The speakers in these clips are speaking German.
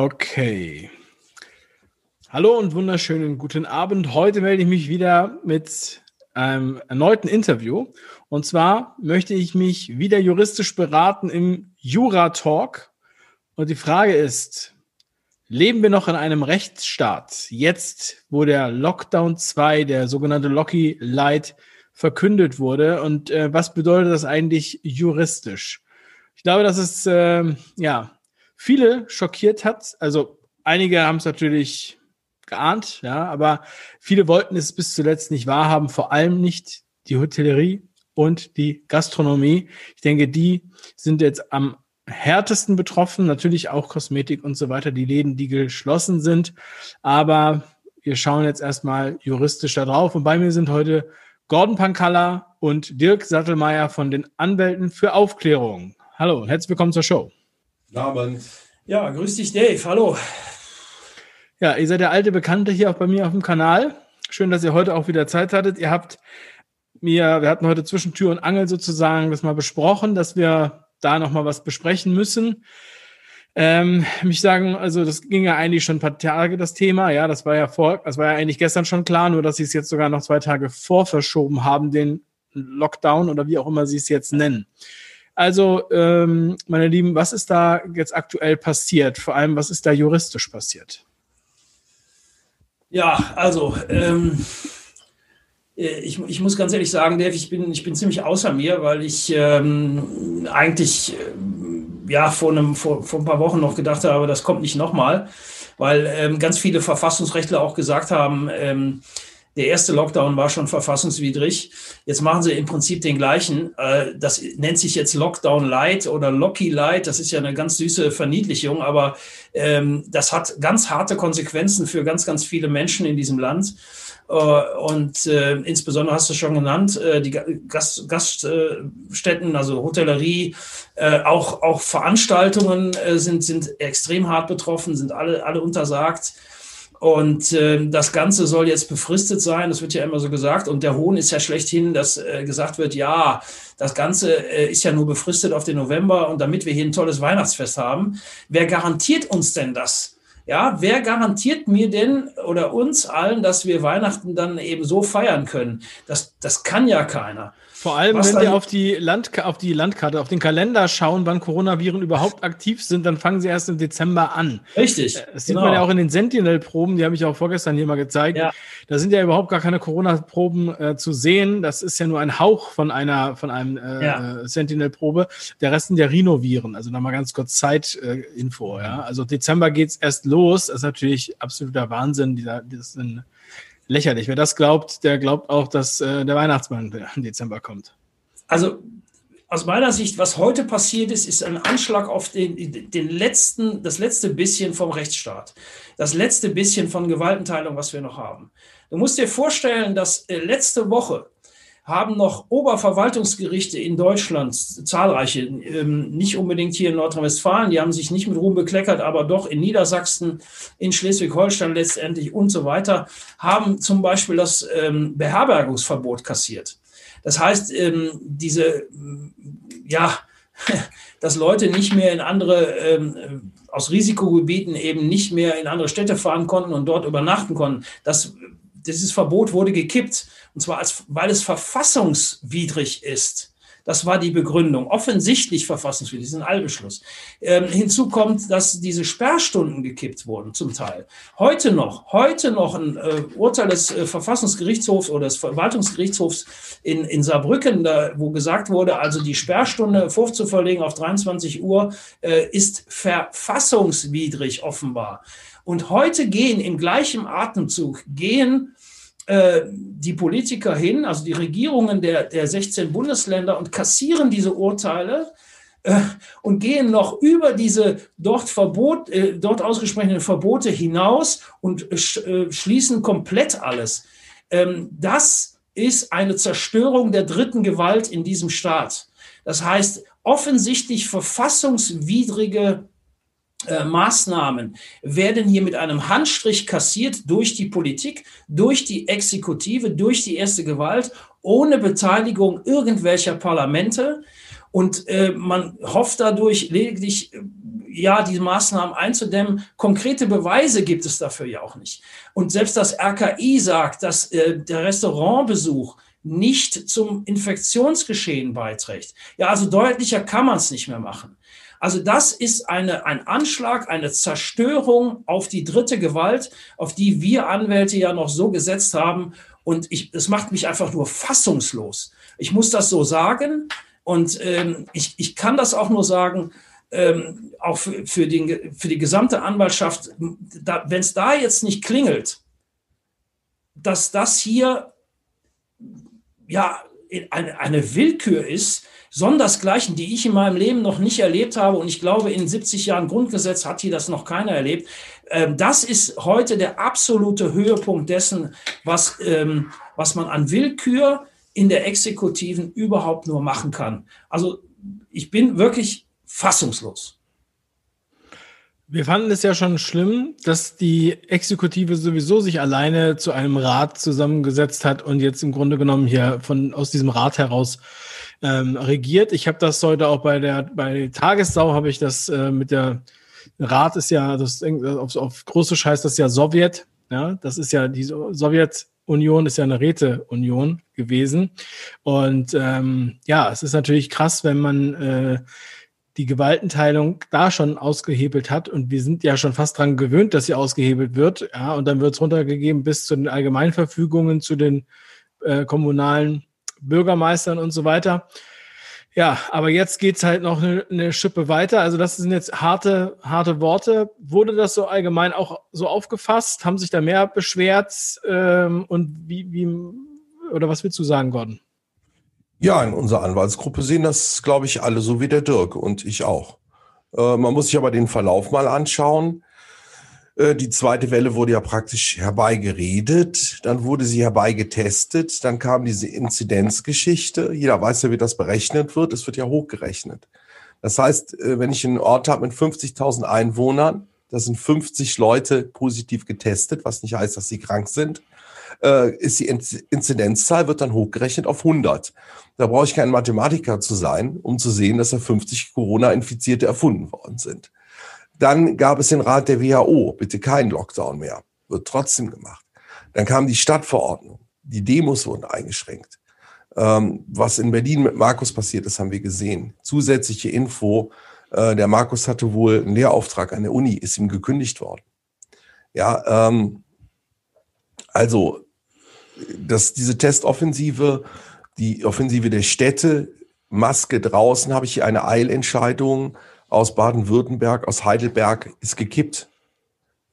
Okay. Hallo und wunderschönen guten Abend. Heute melde ich mich wieder mit einem erneuten Interview. Und zwar möchte ich mich wieder juristisch beraten im Jura-Talk. Und die Frage ist, leben wir noch in einem Rechtsstaat? Jetzt, wo der Lockdown 2, der sogenannte Locky Light, verkündet wurde. Und äh, was bedeutet das eigentlich juristisch? Ich glaube, dass es äh, ja viele schockiert hat. Also einige haben es natürlich geahnt, ja, aber viele wollten es bis zuletzt nicht wahrhaben, vor allem nicht die Hotellerie und die Gastronomie. Ich denke, die sind jetzt am härtesten betroffen, natürlich auch Kosmetik und so weiter, die Läden, die geschlossen sind. Aber wir schauen jetzt erstmal juristisch da drauf. Und bei mir sind heute Gordon Pankalla und Dirk Sattelmeier von den Anwälten für Aufklärung. Hallo, herzlich willkommen zur Show. Guten Abend. Ja, grüß dich, Dave. Hallo. Ja, ihr seid der alte Bekannte hier auch bei mir auf dem Kanal. Schön, dass ihr heute auch wieder Zeit hattet. Ihr habt mir, wir hatten heute zwischen Tür und Angel sozusagen das mal besprochen, dass wir da nochmal was besprechen müssen. Ähm, mich sagen, also das ging ja eigentlich schon ein paar Tage, das Thema. Ja, das war ja vor, das war ja eigentlich gestern schon klar, nur dass sie es jetzt sogar noch zwei Tage vorverschoben haben, den Lockdown oder wie auch immer sie es jetzt nennen. Also, ähm, meine Lieben, was ist da jetzt aktuell passiert? Vor allem, was ist da juristisch passiert? Ja, also ähm, äh, ich, ich muss ganz ehrlich sagen, Dave, ich bin, ich bin ziemlich außer mir, weil ich ähm, eigentlich äh, ja vor, einem, vor, vor ein paar Wochen noch gedacht habe, das kommt nicht nochmal, weil ähm, ganz viele Verfassungsrechtler auch gesagt haben, ähm, der erste Lockdown war schon verfassungswidrig. Jetzt machen sie im Prinzip den gleichen. Äh, das nennt sich jetzt Lockdown Light oder Locky Light. Das ist ja eine ganz süße Verniedlichung, aber ähm, das hat ganz harte Konsequenzen für ganz, ganz viele Menschen in diesem Land. Äh, und äh, insbesondere hast du schon genannt, äh, die Gast, Gaststätten, also Hotellerie, äh, auch, auch Veranstaltungen äh, sind, sind extrem hart betroffen, sind alle, alle untersagt. Und äh, das Ganze soll jetzt befristet sein, das wird ja immer so gesagt. Und der Hohn ist ja schlechthin, dass äh, gesagt wird, ja, das Ganze äh, ist ja nur befristet auf den November und damit wir hier ein tolles Weihnachtsfest haben. Wer garantiert uns denn das? Ja, wer garantiert mir denn oder uns allen, dass wir Weihnachten dann eben so feiern können? Das, das kann ja keiner. Vor allem, Was wenn wir auf die, Land, auf die Landkarte, auf den Kalender schauen, wann Coronaviren überhaupt aktiv sind, dann fangen sie erst im Dezember an. Richtig. Äh, das sieht genau. man ja auch in den Sentinel-Proben, die habe ich auch vorgestern hier mal gezeigt. Ja. Da sind ja überhaupt gar keine Corona-Proben äh, zu sehen. Das ist ja nur ein Hauch von einer, von einem äh, ja. Sentinel-Probe. Der Rest sind ja Rhinoviren. Also nochmal ganz kurz Zeitinfo. Äh, ja? Also Dezember geht's erst los. Das ist natürlich absoluter Wahnsinn. Dieser, das sind lächerlich. Wer das glaubt, der glaubt auch, dass äh, der Weihnachtsmann im Dezember kommt. Also aus meiner Sicht, was heute passiert ist, ist ein Anschlag auf den, den letzten, das letzte bisschen vom Rechtsstaat. Das letzte bisschen von Gewaltenteilung, was wir noch haben. Du musst dir vorstellen, dass äh, letzte Woche haben noch Oberverwaltungsgerichte in Deutschland, zahlreiche, ähm, nicht unbedingt hier in Nordrhein-Westfalen, die haben sich nicht mit Ruhm bekleckert, aber doch in Niedersachsen, in Schleswig-Holstein letztendlich und so weiter, haben zum Beispiel das ähm, Beherbergungsverbot kassiert. Das heißt, ähm, diese, ja, dass Leute nicht mehr in andere, aus Risikogebieten eben nicht mehr in andere Städte fahren konnten und dort übernachten konnten, das dieses Verbot wurde gekippt, und zwar als, weil es verfassungswidrig ist. Das war die Begründung. Offensichtlich verfassungswidrig, das ist ein Allbeschluss. Ähm, hinzu kommt, dass diese Sperrstunden gekippt wurden, zum Teil. Heute noch, heute noch ein äh, Urteil des äh, Verfassungsgerichtshofs oder des Verwaltungsgerichtshofs in, in Saarbrücken, da, wo gesagt wurde, also die Sperrstunde vorzuverlegen auf 23 Uhr äh, ist verfassungswidrig offenbar. Und heute gehen im gleichen Atemzug, gehen äh, die Politiker hin, also die Regierungen der, der 16 Bundesländer und kassieren diese Urteile äh, und gehen noch über diese dort, Verbot, äh, dort ausgesprochenen Verbote hinaus und schließen komplett alles. Ähm, das ist eine Zerstörung der dritten Gewalt in diesem Staat. Das heißt, offensichtlich verfassungswidrige äh, Maßnahmen werden hier mit einem Handstrich kassiert durch die Politik, durch die Exekutive, durch die erste Gewalt, ohne Beteiligung irgendwelcher Parlamente. Und äh, man hofft dadurch lediglich, ja, die Maßnahmen einzudämmen. Konkrete Beweise gibt es dafür ja auch nicht. Und selbst das RKI sagt, dass äh, der Restaurantbesuch nicht zum Infektionsgeschehen beiträgt. Ja, also deutlicher kann man es nicht mehr machen. Also das ist eine, ein Anschlag, eine Zerstörung auf die dritte Gewalt, auf die wir Anwälte ja noch so gesetzt haben. Und ich, es macht mich einfach nur fassungslos. Ich muss das so sagen. Und ähm, ich, ich kann das auch nur sagen, ähm, auch für, für, den, für die gesamte Anwaltschaft, wenn es da jetzt nicht klingelt, dass das hier ja eine, eine Willkür ist, sondersgleichen, die ich in meinem Leben noch nicht erlebt habe. Und ich glaube, in 70 Jahren Grundgesetz hat hier das noch keiner erlebt. Ähm, das ist heute der absolute Höhepunkt dessen, was, ähm, was man an Willkür in der Exekutiven überhaupt nur machen kann. Also ich bin wirklich fassungslos. Wir fanden es ja schon schlimm, dass die Exekutive sowieso sich alleine zu einem Rat zusammengesetzt hat und jetzt im Grunde genommen hier von aus diesem Rat heraus ähm, regiert. Ich habe das heute auch bei der bei Tagessau habe ich das äh, mit der Rat ist ja das auf, auf Russisch heißt das ja Sowjet. Ja, das ist ja die Sowjetunion ist ja eine Räteunion gewesen und ähm, ja, es ist natürlich krass, wenn man äh, die Gewaltenteilung da schon ausgehebelt hat und wir sind ja schon fast dran gewöhnt, dass sie ausgehebelt wird. Ja, und dann wird es runtergegeben bis zu den Allgemeinverfügungen, zu den äh, kommunalen Bürgermeistern und so weiter. Ja, aber jetzt geht's halt noch eine, eine Schippe weiter. Also das sind jetzt harte, harte Worte. Wurde das so allgemein auch so aufgefasst? Haben sich da mehr beschwert? Ähm, und wie, wie, oder was willst du sagen, Gordon? Ja, in unserer Anwaltsgruppe sehen das, glaube ich, alle so wie der Dirk und ich auch. Äh, man muss sich aber den Verlauf mal anschauen. Äh, die zweite Welle wurde ja praktisch herbeigeredet, dann wurde sie herbeigetestet, dann kam diese Inzidenzgeschichte. Jeder weiß ja, wie das berechnet wird. Es wird ja hochgerechnet. Das heißt, äh, wenn ich einen Ort habe mit 50.000 Einwohnern, da sind 50 Leute positiv getestet, was nicht heißt, dass sie krank sind, äh, ist die Inzidenzzahl, wird dann hochgerechnet auf 100. Da brauche ich kein Mathematiker zu sein, um zu sehen, dass da 50 Corona-Infizierte erfunden worden sind. Dann gab es den Rat der WHO, bitte kein Lockdown mehr, wird trotzdem gemacht. Dann kam die Stadtverordnung, die Demos wurden eingeschränkt. Ähm, was in Berlin mit Markus passiert ist, haben wir gesehen. Zusätzliche Info, äh, der Markus hatte wohl einen Lehrauftrag an der Uni, ist ihm gekündigt worden. Ja, ähm, also dass diese Testoffensive, die Offensive der Städte, Maske draußen, habe ich hier eine Eilentscheidung aus Baden-Württemberg, aus Heidelberg ist gekippt.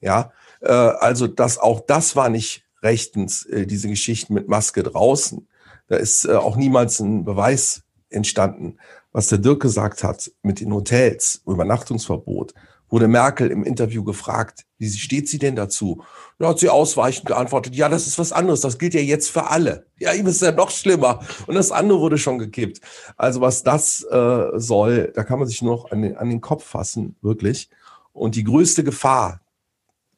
Ja, äh, also das auch das war nicht rechtens, äh, diese Geschichten mit Maske draußen. Da ist äh, auch niemals ein Beweis entstanden, was der Dirk gesagt hat mit den Hotels, Übernachtungsverbot. Wurde Merkel im Interview gefragt, wie steht sie denn dazu? Da hat sie ausweichend geantwortet, ja, das ist was anderes, das gilt ja jetzt für alle. Ja, ihm ist ja noch schlimmer. Und das andere wurde schon gekippt. Also was das äh, soll, da kann man sich nur noch an den, an den Kopf fassen, wirklich. Und die größte Gefahr,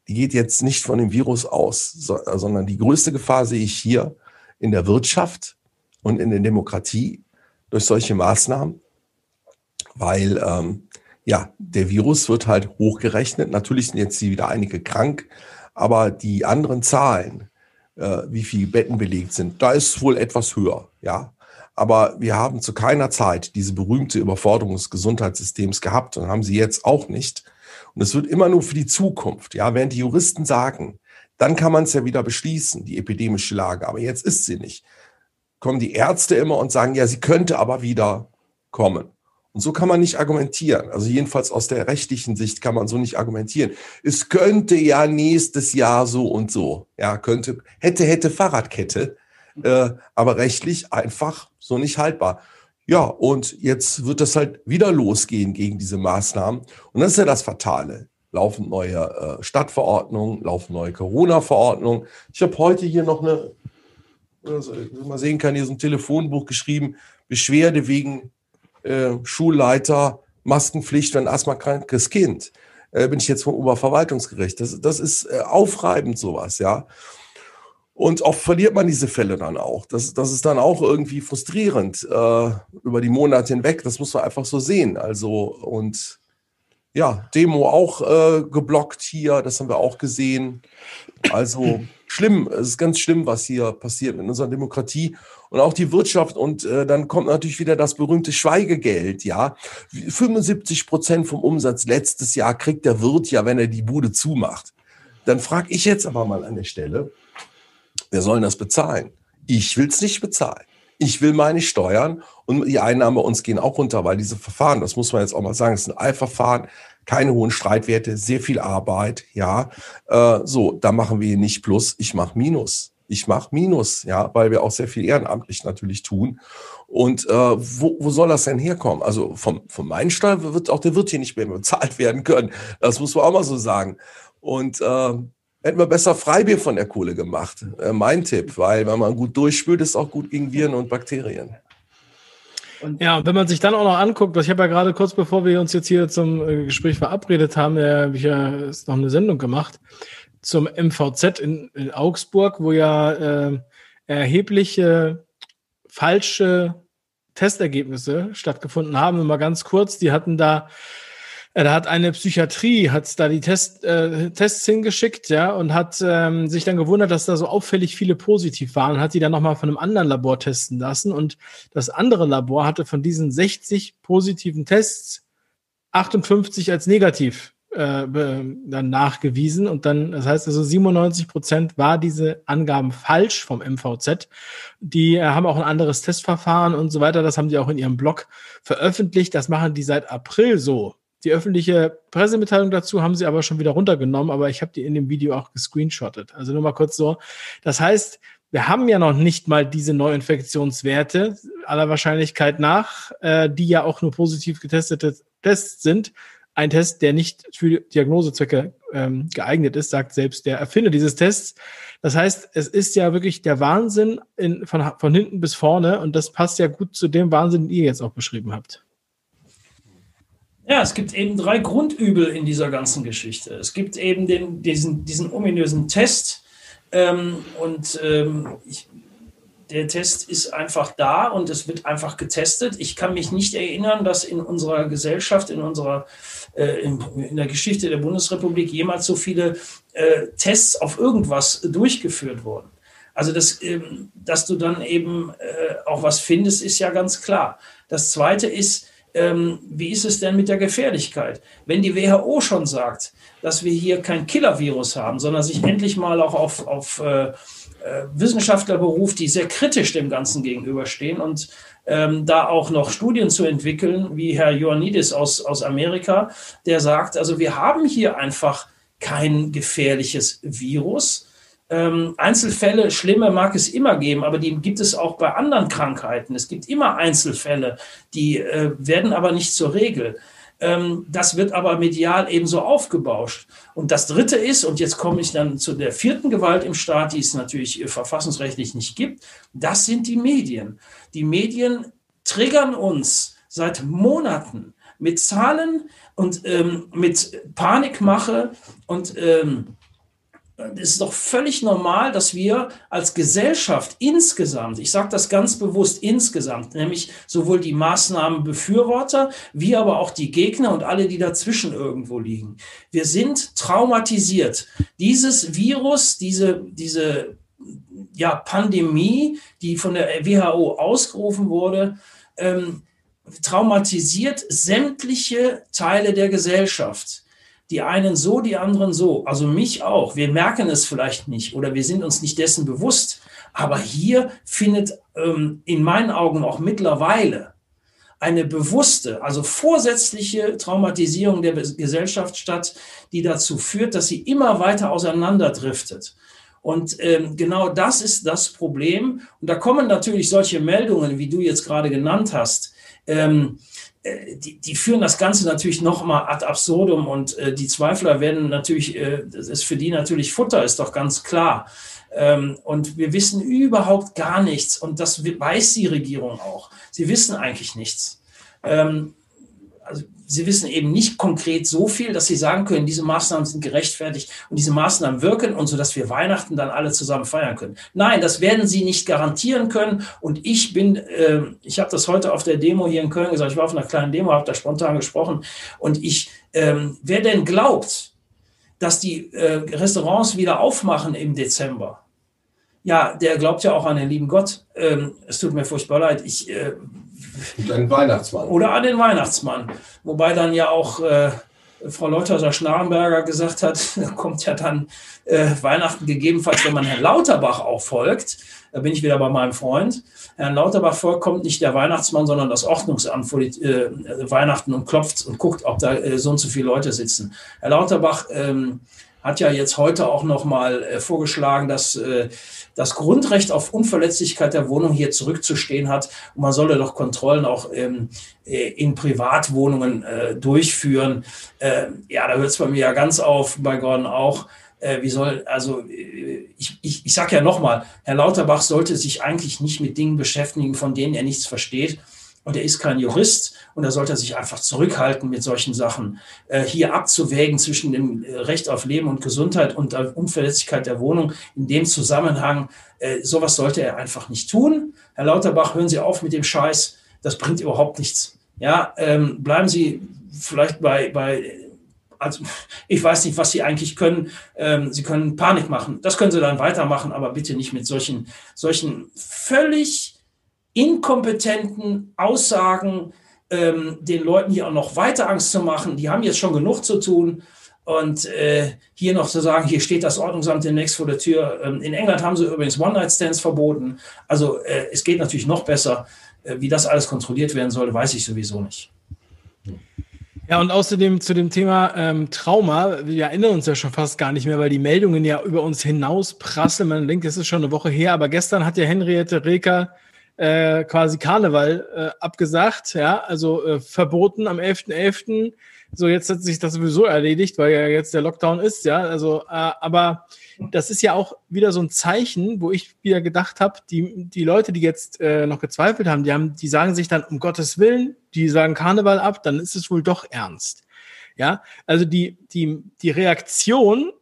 die geht jetzt nicht von dem Virus aus, so, sondern die größte Gefahr sehe ich hier in der Wirtschaft und in der Demokratie durch solche Maßnahmen, weil ähm, ja, der Virus wird halt hochgerechnet. Natürlich sind jetzt wieder einige krank, aber die anderen Zahlen, äh, wie viele Betten belegt sind, da ist wohl etwas höher, ja. Aber wir haben zu keiner Zeit diese berühmte Überforderung des Gesundheitssystems gehabt und haben sie jetzt auch nicht. Und es wird immer nur für die Zukunft, ja. Während die Juristen sagen, dann kann man es ja wieder beschließen, die epidemische Lage. Aber jetzt ist sie nicht. Kommen die Ärzte immer und sagen, ja, sie könnte aber wieder kommen. Und so kann man nicht argumentieren. Also jedenfalls aus der rechtlichen Sicht kann man so nicht argumentieren. Es könnte ja nächstes Jahr so und so. Ja, könnte, hätte, hätte Fahrradkette. Äh, aber rechtlich einfach so nicht haltbar. Ja, und jetzt wird das halt wieder losgehen gegen diese Maßnahmen. Und das ist ja das Fatale. Laufen neue äh, Stadtverordnungen, laufen neue Corona-Verordnungen. Ich habe heute hier noch eine, also, mal sehen kann, hier so ein Telefonbuch geschrieben, Beschwerde wegen äh, Schulleiter, Maskenpflicht für ein asthmakrankes Kind. Äh, bin ich jetzt vom Oberverwaltungsgericht. Das, das ist äh, aufreibend sowas, ja. Und oft verliert man diese Fälle dann auch. Das, das ist dann auch irgendwie frustrierend äh, über die Monate hinweg. Das muss man einfach so sehen. Also, und ja, Demo auch äh, geblockt hier, das haben wir auch gesehen. Also schlimm, es ist ganz schlimm, was hier passiert in unserer Demokratie und auch die Wirtschaft. Und äh, dann kommt natürlich wieder das berühmte Schweigegeld, ja. 75 Prozent vom Umsatz letztes Jahr kriegt der Wirt ja, wenn er die Bude zumacht. Dann frage ich jetzt aber mal an der Stelle, wer soll das bezahlen? Ich will es nicht bezahlen. Ich will meine Steuern und die Einnahmen bei uns gehen auch runter, weil diese Verfahren, das muss man jetzt auch mal sagen, es sind Eilverfahren, keine hohen Streitwerte, sehr viel Arbeit, ja. Äh, so, da machen wir nicht Plus, ich mache Minus. Ich mache Minus, ja, weil wir auch sehr viel ehrenamtlich natürlich tun. Und äh, wo, wo soll das denn herkommen? Also vom, meinen Steuern wird auch der Wirt hier nicht mehr bezahlt werden können. Das muss man auch mal so sagen. Und äh, hätten wir besser Freibier von der Kohle gemacht. Äh, mein Tipp, weil wenn man gut durchspült, ist auch gut gegen Viren und Bakterien. Und ja, wenn man sich dann auch noch anguckt, ich habe ja gerade kurz bevor wir uns jetzt hier zum äh, Gespräch verabredet haben, äh, habe ich ja noch eine Sendung gemacht zum MVZ in, in Augsburg, wo ja äh, erhebliche falsche Testergebnisse stattgefunden haben. Und mal ganz kurz, die hatten da äh, da hat eine Psychiatrie, hat da die Test, äh, Tests hingeschickt, ja, und hat ähm, sich dann gewundert, dass da so auffällig viele positiv waren und hat die dann nochmal von einem anderen Labor testen lassen. Und das andere Labor hatte von diesen 60 positiven Tests 58 als negativ äh, dann nachgewiesen und dann, das heißt also 97 Prozent war diese Angaben falsch vom MVZ. Die äh, haben auch ein anderes Testverfahren und so weiter. Das haben die auch in ihrem Blog veröffentlicht. Das machen die seit April so. Die öffentliche Pressemitteilung dazu haben sie aber schon wieder runtergenommen, aber ich habe die in dem Video auch gescreenshottet. Also nur mal kurz so. Das heißt, wir haben ja noch nicht mal diese Neuinfektionswerte aller Wahrscheinlichkeit nach, äh, die ja auch nur positiv getestete Tests sind. Ein Test, der nicht für Diagnosezwecke ähm, geeignet ist, sagt selbst der Erfinder dieses Tests. Das heißt, es ist ja wirklich der Wahnsinn in, von, von hinten bis vorne und das passt ja gut zu dem Wahnsinn, den ihr jetzt auch beschrieben habt. Ja, es gibt eben drei Grundübel in dieser ganzen Geschichte. Es gibt eben den, diesen, diesen ominösen Test ähm, und ähm, ich, der Test ist einfach da und es wird einfach getestet. Ich kann mich nicht erinnern, dass in unserer Gesellschaft, in unserer äh, in, in, der Geschichte der Bundesrepublik jemals so viele äh, Tests auf irgendwas durchgeführt wurden. Also das, ähm, dass du dann eben äh, auch was findest, ist ja ganz klar. Das Zweite ist, ähm, wie ist es denn mit der Gefährlichkeit? Wenn die WHO schon sagt, dass wir hier kein Killer-Virus haben, sondern sich endlich mal auch auf, auf äh, äh, Wissenschaftler beruft, die sehr kritisch dem Ganzen gegenüberstehen und ähm, da auch noch Studien zu entwickeln, wie Herr Ioannidis aus, aus Amerika, der sagt, also wir haben hier einfach kein gefährliches Virus, ähm, Einzelfälle, schlimme mag es immer geben, aber die gibt es auch bei anderen Krankheiten. Es gibt immer Einzelfälle, die äh, werden aber nicht zur Regel. Ähm, das wird aber medial ebenso aufgebauscht. Und das Dritte ist, und jetzt komme ich dann zu der vierten Gewalt im Staat, die es natürlich äh, verfassungsrechtlich nicht gibt, das sind die Medien. Die Medien triggern uns seit Monaten mit Zahlen und ähm, mit Panikmache und ähm, es ist doch völlig normal, dass wir als Gesellschaft insgesamt, ich sage das ganz bewusst insgesamt, nämlich sowohl die Maßnahmenbefürworter wie aber auch die Gegner und alle, die dazwischen irgendwo liegen, wir sind traumatisiert. Dieses Virus, diese, diese ja, Pandemie, die von der WHO ausgerufen wurde, ähm, traumatisiert sämtliche Teile der Gesellschaft. Die einen so, die anderen so. Also mich auch. Wir merken es vielleicht nicht oder wir sind uns nicht dessen bewusst. Aber hier findet ähm, in meinen Augen auch mittlerweile eine bewusste, also vorsätzliche Traumatisierung der Gesellschaft statt, die dazu führt, dass sie immer weiter auseinanderdriftet. Und ähm, genau das ist das Problem. Und da kommen natürlich solche Meldungen, wie du jetzt gerade genannt hast. Ähm, äh, die, die, führen das Ganze natürlich nochmal ad absurdum und äh, die Zweifler werden natürlich, äh, das ist für die natürlich Futter, ist doch ganz klar. Ähm, und wir wissen überhaupt gar nichts und das weiß die Regierung auch. Sie wissen eigentlich nichts. Ähm, also sie wissen eben nicht konkret so viel, dass sie sagen können, diese Maßnahmen sind gerechtfertigt und diese Maßnahmen wirken und so, dass wir Weihnachten dann alle zusammen feiern können. Nein, das werden sie nicht garantieren können. Und ich bin, äh, ich habe das heute auf der Demo hier in Köln gesagt, ich war auf einer kleinen Demo, habe da spontan gesprochen und ich Ähm, wer denn glaubt, dass die äh, Restaurants wieder aufmachen im Dezember, ja, der glaubt ja auch an den lieben Gott. Ähm, es tut mir furchtbar leid. Ich, äh, Und an den Weihnachtsmann. Oder an den Weihnachtsmann. Wobei dann ja auch äh, Frau Leuthäuser-Schnarrenberger gesagt hat, kommt ja dann äh, Weihnachten gegebenenfalls, wenn man Herrn Lauterbach auch folgt. Da bin ich wieder bei meinem Freund. Herrn Lauterbach folgt, kommt nicht der Weihnachtsmann, sondern das Ordnungsamt vor die, äh, Weihnachten und klopft und guckt, ob da äh, so und so viele Leute sitzen. Herr Lauterbach ähm, hat ja jetzt heute auch noch mal äh, vorgeschlagen, dass äh, das Grundrecht auf Unverletzlichkeit der Wohnung hier zurückzustehen hat. Und man solle doch Kontrollen auch ähm, äh, in Privatwohnungen äh, durchführen. Äh, ja, da hört es bei mir ja ganz auf, bei Gordon auch. Äh, wie soll, also äh, ich, ich, ich sage ja nochmal, Herr Lauterbach sollte sich eigentlich nicht mit Dingen beschäftigen, von denen er nichts versteht und er ist kein Jurist und da sollte er sich einfach zurückhalten mit solchen Sachen. Äh, hier abzuwägen zwischen dem äh, Recht auf Leben und Gesundheit und der Unverletzlichkeit der Wohnung in dem Zusammenhang, äh, sowas sollte er einfach nicht tun. Herr Lauterbach, hören Sie auf mit dem Scheiß, das bringt überhaupt nichts. Ja, ähm, bleiben Sie vielleicht bei, bei also ich weiß nicht, was sie eigentlich können. Ähm, sie können Panik machen. Das können sie dann weitermachen, aber bitte nicht mit solchen, solchen völlig inkompetenten Aussagen ähm, den Leuten hier auch noch weiter Angst zu machen. Die haben jetzt schon genug zu tun. Und äh, hier noch zu sagen, hier steht das Ordnungsamt demnächst vor der Tür. Ähm, in England haben sie übrigens One-Night-Stands verboten. Also äh, es geht natürlich noch besser. Äh, wie das alles kontrolliert werden soll, weiß ich sowieso nicht. Ja, und außerdem zu dem Thema ähm, Trauma, wir erinnern uns ja schon fast gar nicht mehr, weil die Meldungen ja über uns hinaus prasseln. Man denkt, es ist schon eine Woche her, aber gestern hat ja Henriette Reker äh, quasi Karneval äh, abgesagt, ja, also äh, verboten am 11.11. .11. So, jetzt hat sich das sowieso erledigt, weil ja jetzt der Lockdown ist, ja, also, äh, aber das ist ja auch wieder so ein Zeichen, wo ich wieder gedacht habe, die, die Leute, die jetzt äh, noch gezweifelt haben, die haben, die sagen sich dann, um Gottes Willen, die sagen Karneval ab, dann ist es wohl doch ernst. Ja, also die, die, die Reaktion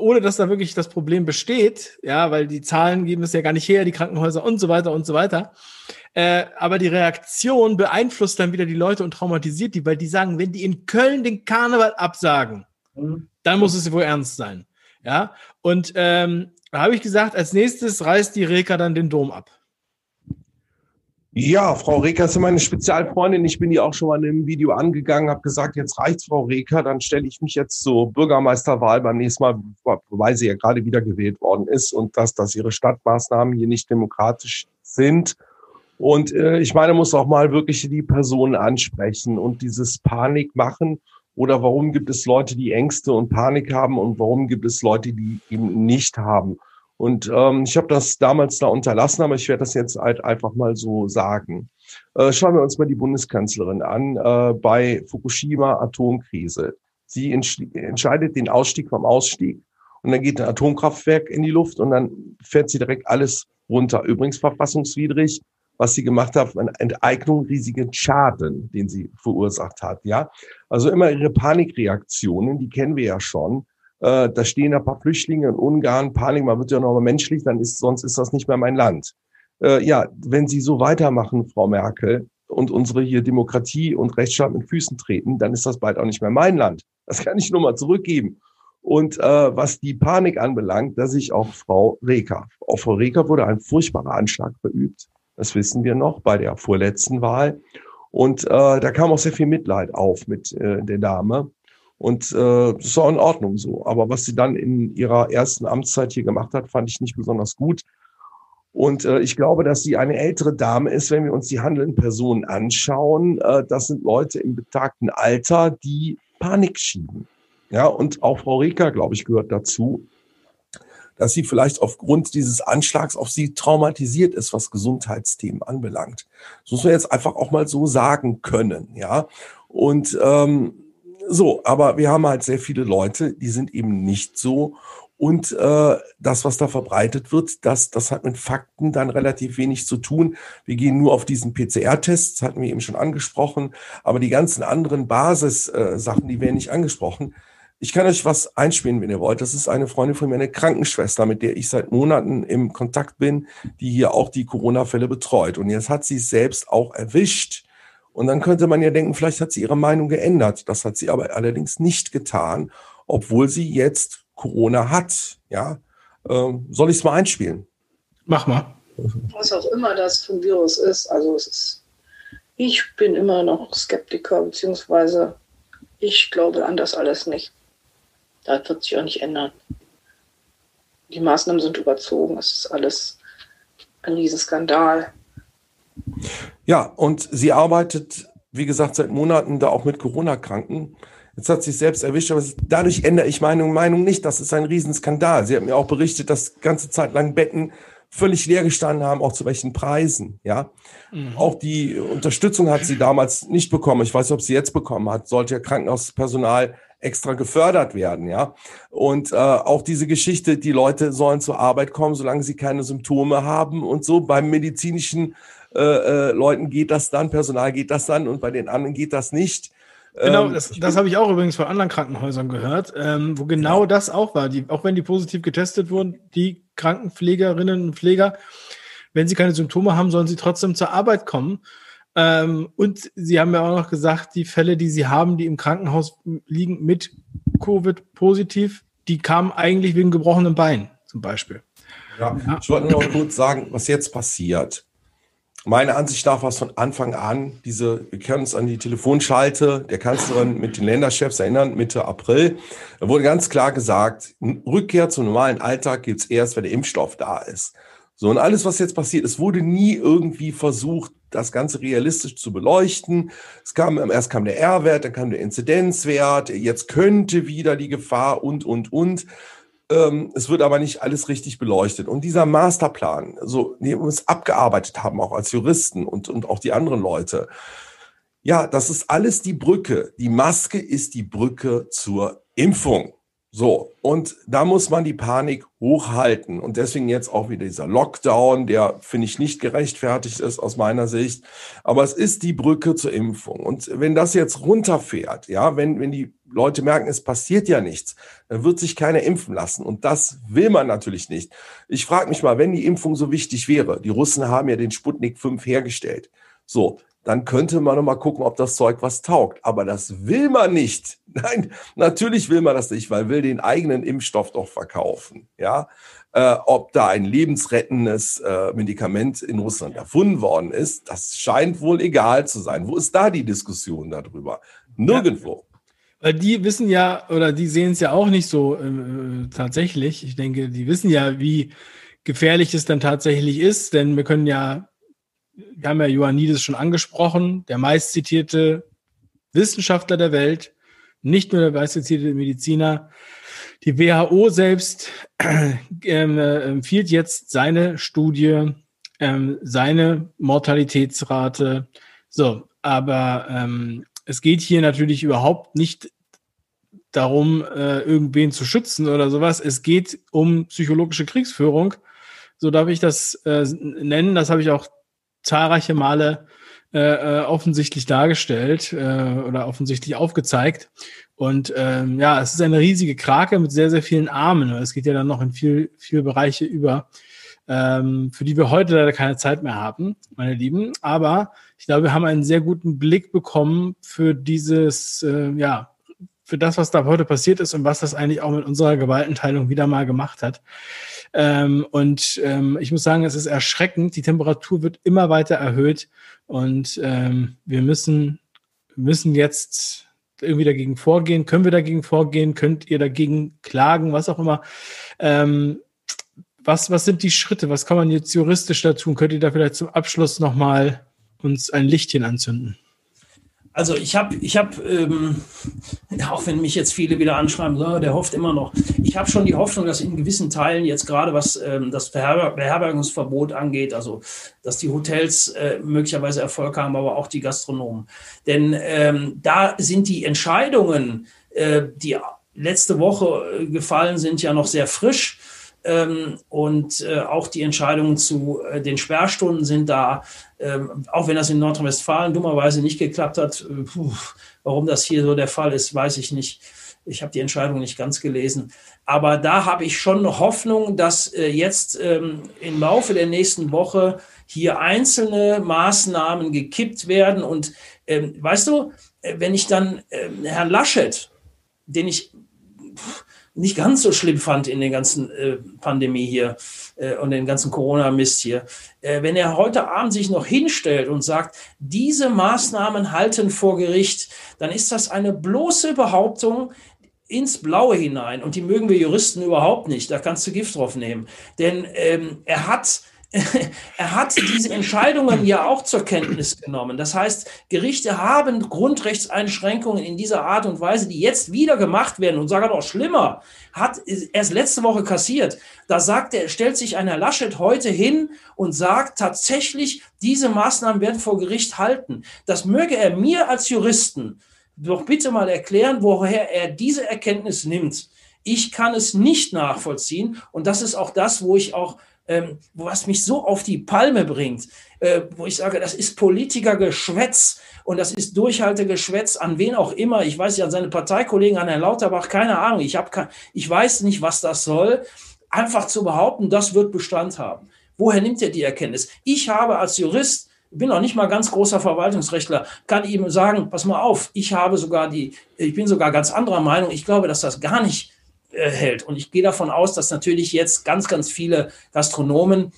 ohne dass da wirklich das Problem besteht, ja, weil die Zahlen geben es ja gar nicht her, die Krankenhäuser und so weiter und so weiter. Äh, aber die Reaktion beeinflusst dann wieder die Leute und traumatisiert die, weil die sagen, wenn die in Köln den Karneval absagen, mhm. dann muss es wohl ernst sein. Ja, und ähm, da habe ich gesagt, als nächstes reißt die Reka dann den Dom ab. Ja, Frau Reker ist meine Spezialfreundin. Ich bin die auch schon mal in einem Video angegangen, habe gesagt, jetzt reicht's, Frau Reker, dann stelle ich mich jetzt zur Bürgermeisterwahl beim nächsten Mal, wobei sie ja gerade wieder gewählt worden ist und dass, dass ihre Stadtmaßnahmen hier nicht demokratisch sind. Und äh, ich meine, muss auch mal wirklich die Personen ansprechen und dieses Panik machen. Oder warum gibt es Leute, die Ängste und Panik haben und warum gibt es Leute, die eben nicht haben? Und ähm, ich habe das damals da unterlassen, aber ich werde das jetzt halt einfach mal so sagen. Äh, schauen wir uns mal die Bundeskanzlerin an äh, bei Fukushima Atomkrise. Sie entscheidet den Ausstieg vom Ausstieg und dann geht ein Atomkraftwerk in die Luft und dann fährt sie direkt alles runter. Übrigens verfassungswidrig, was sie gemacht hat, eine Enteignung riesigen Schaden, den sie verursacht hat. Ja, also immer ihre Panikreaktionen, die kennen wir ja schon äh, da stehen ein paar Flüchtlinge in Ungarn, Panik, man wird ja noch mal menschlich, dann ist, sonst ist das nicht mehr mein Land. Äh, ja, wenn Sie so weitermachen, Frau Merkel, und unsere hier Demokratie und Rechtsstaat mit Füßen treten, dann ist das bald auch nicht mehr mein Land. Das kann ich nur mal zurückgeben. Und äh, was die Panik anbelangt, da ich auch Frau Reker. Auf Frau Reker wurde ein furchtbarer Anschlag verübt. Das wissen wir noch bei der vorletzten Wahl. Und äh, da kam auch sehr viel Mitleid auf mit äh, der Dame. Und äh, das war in Ordnung so. Aber was sie dann in ihrer ersten Amtszeit hier gemacht hat, fand ich nicht besonders gut. Und äh, ich glaube, dass sie eine ältere Dame ist, wenn wir uns die handelnden Personen anschauen. Äh, das sind Leute im betagten Alter, die Panik schieben. Ja, und auch Frau Reker, glaube ich, gehört dazu, dass sie vielleicht aufgrund dieses Anschlags auf sie traumatisiert ist, was Gesundheitsthemen anbelangt. Das muss man jetzt einfach auch mal so sagen können. Ja, und ähm, so, aber wir haben halt sehr viele Leute, die sind eben nicht so. Und äh, das, was da verbreitet wird, das, das hat mit Fakten dann relativ wenig zu tun. Wir gehen nur auf diesen PCR-Test, das hatten wir eben schon angesprochen, aber die ganzen anderen Basissachen, äh, die werden nicht angesprochen. Ich kann euch was einspielen, wenn ihr wollt. Das ist eine Freundin von mir, eine Krankenschwester, mit der ich seit Monaten im Kontakt bin, die hier auch die Corona-Fälle betreut. Und jetzt hat sie es selbst auch erwischt Und dann könnte man ja denken, vielleicht hat sie ihre Meinung geändert. Das hat sie aber allerdings nicht getan, obwohl sie jetzt Corona hat. Ja, ähm, soll ich es mal einspielen? Mach mal. Was auch immer das für ein Virus ist. Also es ist, ich bin immer noch Skeptiker, beziehungsweise ich glaube an das alles nicht. Das wird sich auch nicht ändern. Die Maßnahmen sind überzogen. Es ist alles ein Riesenskandal. Ja, und sie arbeitet, wie gesagt, seit Monaten da auch mit Corona-Kranken. Jetzt hat sie sich selbst erwischt, aber dadurch ändere ich meine Meinung nicht. Das ist ein Riesenskandal. Sie hat mir auch berichtet, dass ganze Zeit lang Betten völlig leer gestanden haben, auch zu welchen Preisen, ja. Mhm. Auch die Unterstützung hat sie damals nicht bekommen. Ich weiß nicht, ob sie jetzt bekommen hat. Sollte ja Krankenhauspersonal extra gefördert werden, ja. Und äh, auch diese Geschichte, die Leute sollen zur Arbeit kommen, solange sie keine Symptome haben und so. Beim medizinischen äh, äh, Leuten geht das dann, Personal geht das dann und bei den anderen geht das nicht. Genau, ähm, das, das habe ich auch übrigens von anderen Krankenhäusern gehört, ähm, wo genau ja. das auch war. Die, auch wenn die positiv getestet wurden, die Krankenpflegerinnen und Pfleger, wenn sie keine Symptome haben, sollen sie trotzdem zur Arbeit kommen. Ähm, und Sie haben ja auch noch gesagt, die Fälle, die Sie haben, die im Krankenhaus liegen mit Covid positiv, die kamen eigentlich wegen gebrochenem Bein zum Beispiel. Ja, ja. ich wollte nur noch kurz sagen, was jetzt passiert. Meiner Ansicht nach war es von Anfang an diese, wir können uns an die Telefonschalte der Kanzlerin mit den Länderchefs erinnern, Mitte April. Da wurde ganz klar gesagt, Rückkehr zum normalen Alltag gibt es erst, wenn der Impfstoff da ist. So, und alles, was jetzt passiert, es wurde nie irgendwie versucht, das Ganze realistisch zu beleuchten. Es kam, erst kam der R-Wert, dann kam der Inzidenzwert, jetzt könnte wieder die Gefahr und, und, und. Ähm, es wird aber nicht alles richtig beleuchtet. Und dieser Masterplan, so, den wir uns abgearbeitet haben, auch als Juristen und, und auch die anderen Leute, ja, das ist alles die Brücke. Die Maske ist die Brücke zur Impfung. So, und da muss man die Panik hochhalten. Und deswegen jetzt auch wieder dieser Lockdown, der, finde ich, nicht gerechtfertigt ist aus meiner Sicht. Aber es ist die Brücke zur Impfung. Und wenn das jetzt runterfährt, ja, wenn, wenn die Leute merken, es passiert ja nichts, dann wird sich keiner impfen lassen. Und das will man natürlich nicht. Ich frage mich mal, wenn die Impfung so wichtig wäre, die Russen haben ja den Sputnik 5 hergestellt. So, dann könnte man noch mal gucken, ob das Zeug was taugt. Aber das will man nicht. Nein, natürlich will man das nicht, weil will den eigenen Impfstoff doch verkaufen. Ja, äh, ob da ein lebensrettendes äh, Medikament in Russland erfunden worden ist, das scheint wohl egal zu sein. Wo ist da die Diskussion darüber? Nirgendwo. Weil die wissen ja, oder die sehen es ja auch nicht so äh, tatsächlich. Ich denke, die wissen ja, wie gefährlich es dann tatsächlich ist, denn wir können ja wir haben ja Ioannidis schon angesprochen, der meistzitierte Wissenschaftler der Welt, nicht nur der meistzitierte Mediziner. Die WHO selbst ähm, äh, empfiehlt jetzt seine Studie, ähm, seine Mortalitätsrate. So, aber ähm, es geht hier natürlich überhaupt nicht darum, äh, irgendwen zu schützen oder sowas. Es geht um psychologische Kriegsführung. So darf ich das äh, nennen. Das habe ich auch zahlreiche Male äh, äh, offensichtlich dargestellt äh, oder offensichtlich aufgezeigt. Und ähm, ja, es ist eine riesige Krake mit sehr, sehr vielen Armen. Es geht ja dann noch in viel, viele Bereiche über, ähm, für die wir heute leider keine Zeit mehr haben, meine Lieben. Aber ich glaube, wir haben einen sehr guten Blick bekommen für dieses, äh, ja, für das, was da heute passiert ist und was das eigentlich auch mit unserer Gewaltenteilung wieder mal gemacht hat. Ähm, und ähm, ich muss sagen, es ist erschreckend. Die Temperatur wird immer weiter erhöht und ähm, wir müssen, müssen jetzt irgendwie dagegen vorgehen. Können wir dagegen vorgehen? Könnt ihr dagegen klagen? Was auch immer. Ähm, was, was sind die Schritte? Was kann man jetzt juristisch da tun? Könnt ihr da vielleicht zum Abschluss nochmal uns ein Lichtchen anzünden? Also ich habe, ich habe, ähm, auch wenn mich jetzt viele wieder anschreiben, so, der hofft immer noch. Ich habe schon die Hoffnung, dass in gewissen Teilen jetzt gerade was ähm, das Beherber Beherbergungsverbot angeht, also dass die Hotels äh, möglicherweise Erfolg haben, aber auch die Gastronomen. Denn ähm, da sind die Entscheidungen, äh, die letzte Woche äh, gefallen sind, ja noch sehr frisch. Ähm, und äh, auch die Entscheidungen zu äh, den Sperrstunden sind da, ähm, auch wenn das in Nordrhein-Westfalen dummerweise nicht geklappt hat. Äh, puh, warum das hier so der Fall ist, weiß ich nicht. Ich habe die Entscheidung nicht ganz gelesen. Aber da habe ich schon Hoffnung, dass jetzt ähm, im Laufe der nächsten Woche hier einzelne Maßnahmen gekippt werden. Und weißt du, wenn ich dann Herrn Laschet, den ich nicht ganz so schlimm fand in der ganzen äh, Pandemie hier äh, und den ganzen Corona-Mist hier, äh, wenn er heute Abend sich noch hinstellt und sagt, diese Maßnahmen halten vor Gericht, dann ist das eine bloße Behauptung, ins Blaue hinein. Und die mögen wir Juristen überhaupt nicht. Da kannst du Gift drauf nehmen. Denn ähm, er hat er hat diese Entscheidungen ja auch zur Kenntnis genommen. Das heißt, Gerichte haben Grundrechtseinschränkungen in dieser Art und Weise, die jetzt wieder gemacht werden und sagen auch schlimmer, hat erst letzte Woche kassiert. Da sagt er, stellt sich ein Herr Laschet heute hin und sagt tatsächlich, diese Maßnahmen werden vor Gericht halten. Das möge er mir als Juristen doch bitte mal erklären, woher er diese Erkenntnis nimmt. Ich kann es nicht nachvollziehen und das ist auch das, wo ich auch ähm, was mich so auf die Palme bringt, äh, wo ich sage, das ist Politikergeschwätz und das ist Durchhaltegeschwätz an wen auch immer. Ich weiß nicht, an seine Parteikollegen, an Herrn Lauterbach, keine Ahnung. Ich, hab, ich weiß nicht, was das soll. Einfach zu behaupten, das wird Bestand haben. Woher nimmt er die Erkenntnis? Ich habe als Jurist bin auch nicht mal ganz großer Verwaltungsrechtler, kann ihm sagen, pass mal auf, ich habe sogar die, ich bin sogar ganz anderer Meinung. Ich glaube, dass das gar nicht hält. Und ich gehe davon aus, dass natürlich jetzt ganz, ganz viele Gastronomen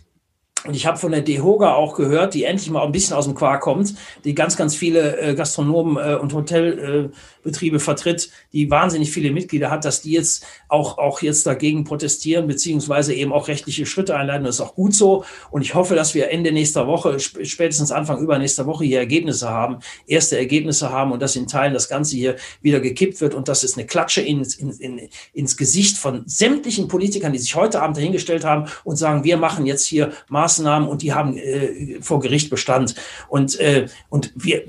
und ich habe von der DEHOGA auch gehört, die endlich mal ein bisschen aus dem Quark kommt, die ganz, ganz viele äh, Gastronomen äh, und Hotelbetriebe äh, vertritt, die wahnsinnig viele Mitglieder hat, dass die jetzt auch, auch jetzt dagegen protestieren, beziehungsweise eben auch rechtliche Schritte einleiten. Das ist auch gut so. Und ich hoffe, dass wir Ende nächster Woche, spätestens Anfang übernächster Woche hier Ergebnisse haben, erste Ergebnisse haben und dass in Teilen das Ganze hier wieder gekippt wird und dass es eine Klatsche ins, in, in, ins Gesicht von sämtlichen Politikern, die sich heute Abend dahingestellt haben und sagen, wir machen jetzt hier Maßnahmen Maßnahmen und die haben äh, vor Gericht Bestand. Und, äh, und wir,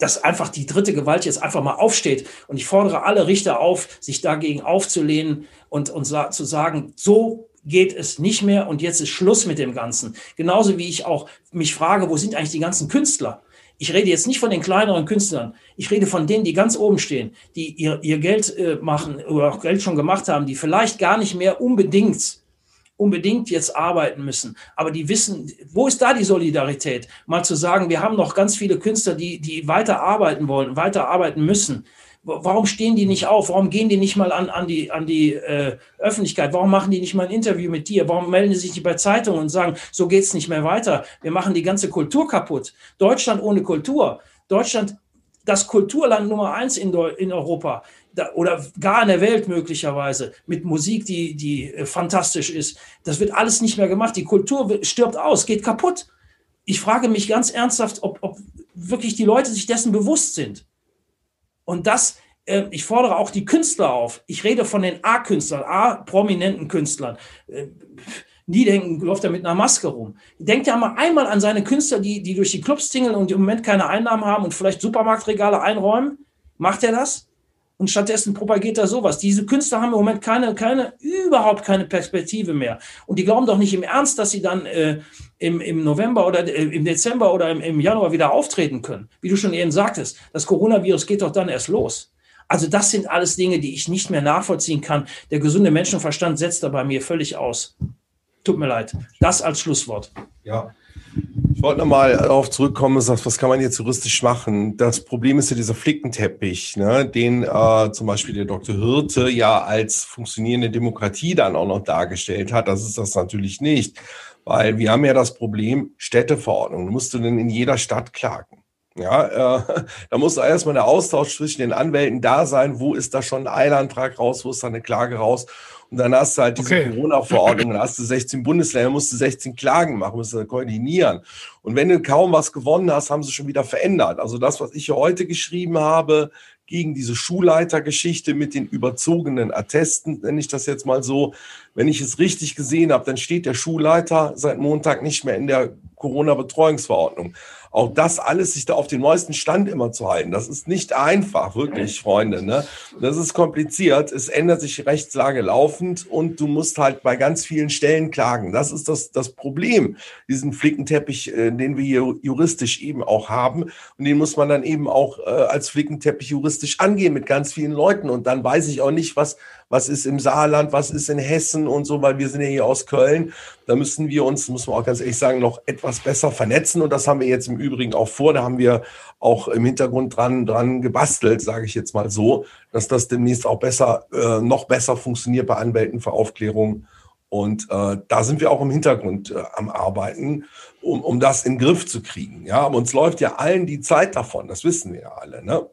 dass einfach die dritte Gewalt jetzt einfach mal aufsteht. Und ich fordere alle Richter auf, sich dagegen aufzulehnen und, und sa zu sagen, so geht es nicht mehr und jetzt ist Schluss mit dem Ganzen. Genauso wie ich auch mich frage, wo sind eigentlich die ganzen Künstler? Ich rede jetzt nicht von den kleineren Künstlern. Ich rede von denen, die ganz oben stehen, die ihr, ihr Geld äh, machen oder auch Geld schon gemacht haben, die vielleicht gar nicht mehr unbedingt unbedingt jetzt arbeiten müssen. Aber die wissen, wo ist da die Solidarität? Mal zu sagen, wir haben noch ganz viele Künstler, die, die weiter arbeiten wollen, weiter arbeiten müssen. Warum stehen die nicht auf? Warum gehen die nicht mal an, an die, an die äh, Öffentlichkeit? Warum machen die nicht mal ein Interview mit dir? Warum melden die sich nicht bei Zeitungen und sagen, so geht's nicht mehr weiter? Wir machen die ganze Kultur kaputt. Deutschland ohne Kultur. Deutschland, das Kulturland Nummer eins in, in Europa oder gar in der Welt möglicherweise mit Musik, die, die äh, fantastisch ist. Das wird alles nicht mehr gemacht. Die Kultur stirbt aus, geht kaputt. Ich frage mich ganz ernsthaft, ob, ob wirklich die Leute sich dessen bewusst sind. Und das, äh, ich fordere auch die Künstler auf. Ich rede von den A-Künstlern, A-prominenten Künstlern. Äh, Niedenken läuft er mit einer Maske rum. Denkt ja mal einmal an seine Künstler, die, die durch die Clubs tingeln und im Moment keine Einnahmen haben und vielleicht Supermarktregale einräumen. Macht er das? Und stattdessen propagiert er sowas. Diese Künstler haben im Moment keine, keine, überhaupt keine Perspektive mehr. Und die glauben doch nicht im Ernst, dass sie dann äh, im, im November oder äh, im Dezember oder im, im Januar wieder auftreten können. Wie du schon eben sagtest, das Coronavirus geht doch dann erst los. Also das sind alles Dinge, die ich nicht mehr nachvollziehen kann. Der gesunde Menschenverstand setzt da bei mir völlig aus. Tut mir leid. Das als Schlusswort. Ja, ich wollte nochmal darauf zurückkommen was kann man jetzt juristisch machen? Das Problem ist ja dieser Flickenteppich, ne, den äh, zum Beispiel der Dr. Hirte ja als funktionierende Demokratie dann auch noch dargestellt hat. Das ist das natürlich nicht, weil wir haben ja das Problem Städteverordnung. Du musst du denn in jeder Stadt klagen. Ja, äh, da muss erstmal der Austausch zwischen den Anwälten da sein. Wo ist da schon ein Eilantrag raus? Wo ist da eine Klage raus? Und dann hast du halt diese okay. Corona-Verordnung, dann hast du 16 Bundesländer, musst du 16 Klagen machen, musst du koordinieren. Und wenn du kaum was gewonnen hast, haben sie schon wieder verändert. Also das, was ich hier heute geschrieben habe, gegen diese Schulleitergeschichte mit den überzogenen Attesten, nenne ich das jetzt mal so. Wenn ich es richtig gesehen habe, dann steht der Schulleiter seit Montag nicht mehr in der Corona-Betreuungsverordnung. Auch das alles sich da auf den neuesten Stand immer zu halten. Das ist nicht einfach, wirklich, Freunde. Ne? Das ist kompliziert. Es ändert sich Rechtslage laufend und du musst halt bei ganz vielen Stellen klagen. Das ist das, das Problem, diesen Flickenteppich, äh, den wir hier juristisch eben auch haben. Und den muss man dann eben auch äh, als Flickenteppich juristisch angehen mit ganz vielen Leuten. Und dann weiß ich auch nicht, was, was ist im Saarland, was ist in Hessen und so, weil wir sind ja hier aus Köln. Da müssen wir uns, muss man auch ganz ehrlich sagen, noch etwas besser vernetzen. Und das haben wir jetzt im Übrigen auch vor. Da haben wir auch im Hintergrund dran, dran gebastelt, sage ich jetzt mal so, dass das demnächst auch besser, äh, noch besser funktioniert bei Anwälten für Aufklärung. Und äh, da sind wir auch im Hintergrund äh, am Arbeiten, um, um das in den Griff zu kriegen. Ja, aber uns läuft ja allen die Zeit davon, das wissen wir ja alle. Ne?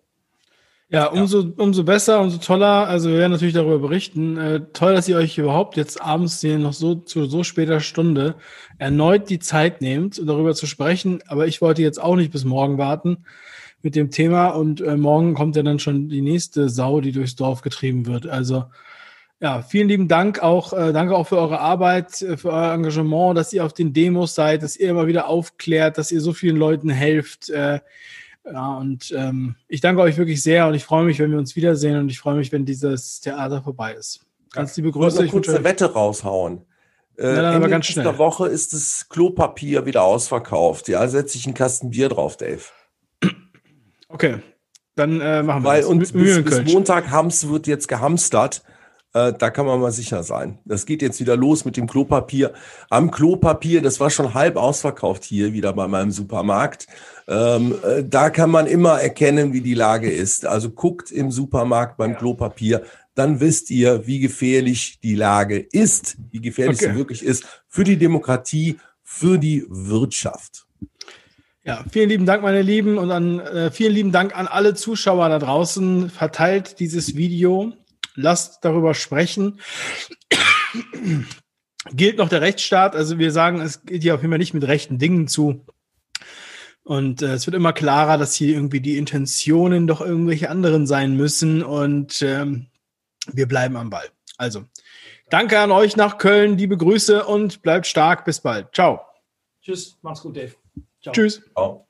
Ja, umso, ja. umso besser, umso toller. Also wir werden natürlich darüber berichten. Äh, toll, dass ihr euch überhaupt jetzt abends hier noch so zu so später Stunde erneut die Zeit nehmt, um darüber zu sprechen. Aber ich wollte jetzt auch nicht bis morgen warten mit dem Thema und äh, morgen kommt ja dann schon die nächste Sau, die durchs Dorf getrieben wird. Also ja, vielen lieben Dank auch, äh, danke auch für eure Arbeit, äh, für euer Engagement, dass ihr auf den Demos seid, dass ihr immer wieder aufklärt, dass ihr so vielen Leuten helft. Äh, ja, und ähm, ich danke euch wirklich sehr und ich freue mich, wenn wir uns wiedersehen und ich freue mich, wenn dieses Theater vorbei ist. Ganz liebe Grüße. Ich eine Wette raushauen. Äh, nein, nein, aber ganz schnell. Nächste Woche ist das Klopapier wieder ausverkauft. Ja, setze ich einen Kasten Bier drauf, Dave. Okay, dann äh, machen wir Weil das. uns bis, bis Montag Hams wird jetzt gehamstert. Äh, da kann man mal sicher sein. Das geht jetzt wieder los mit dem Klopapier. Am Klopapier, das war schon halb ausverkauft hier wieder bei meinem Supermarkt. Ähm, äh, da kann man immer erkennen, wie die Lage ist. Also guckt im Supermarkt beim Klopapier, dann wisst ihr, wie gefährlich die Lage ist, wie gefährlich okay. sie wirklich ist für die Demokratie, für die Wirtschaft. Ja, vielen lieben Dank, meine Lieben, und an, äh, vielen lieben Dank an alle Zuschauer da draußen. Verteilt dieses Video lasst darüber sprechen. Gilt noch der Rechtsstaat? Also wir sagen, es geht hier auf jeden Fall nicht mit rechten Dingen zu. Und äh, es wird immer klarer, dass hier irgendwie die Intentionen doch irgendwelche anderen sein müssen. Und ähm, wir bleiben am Ball. Also, danke an euch nach Köln, liebe Grüße und bleibt stark. Bis bald. Ciao. Tschüss, mach's gut, Dave. Ciao. Tschüss. Ciao.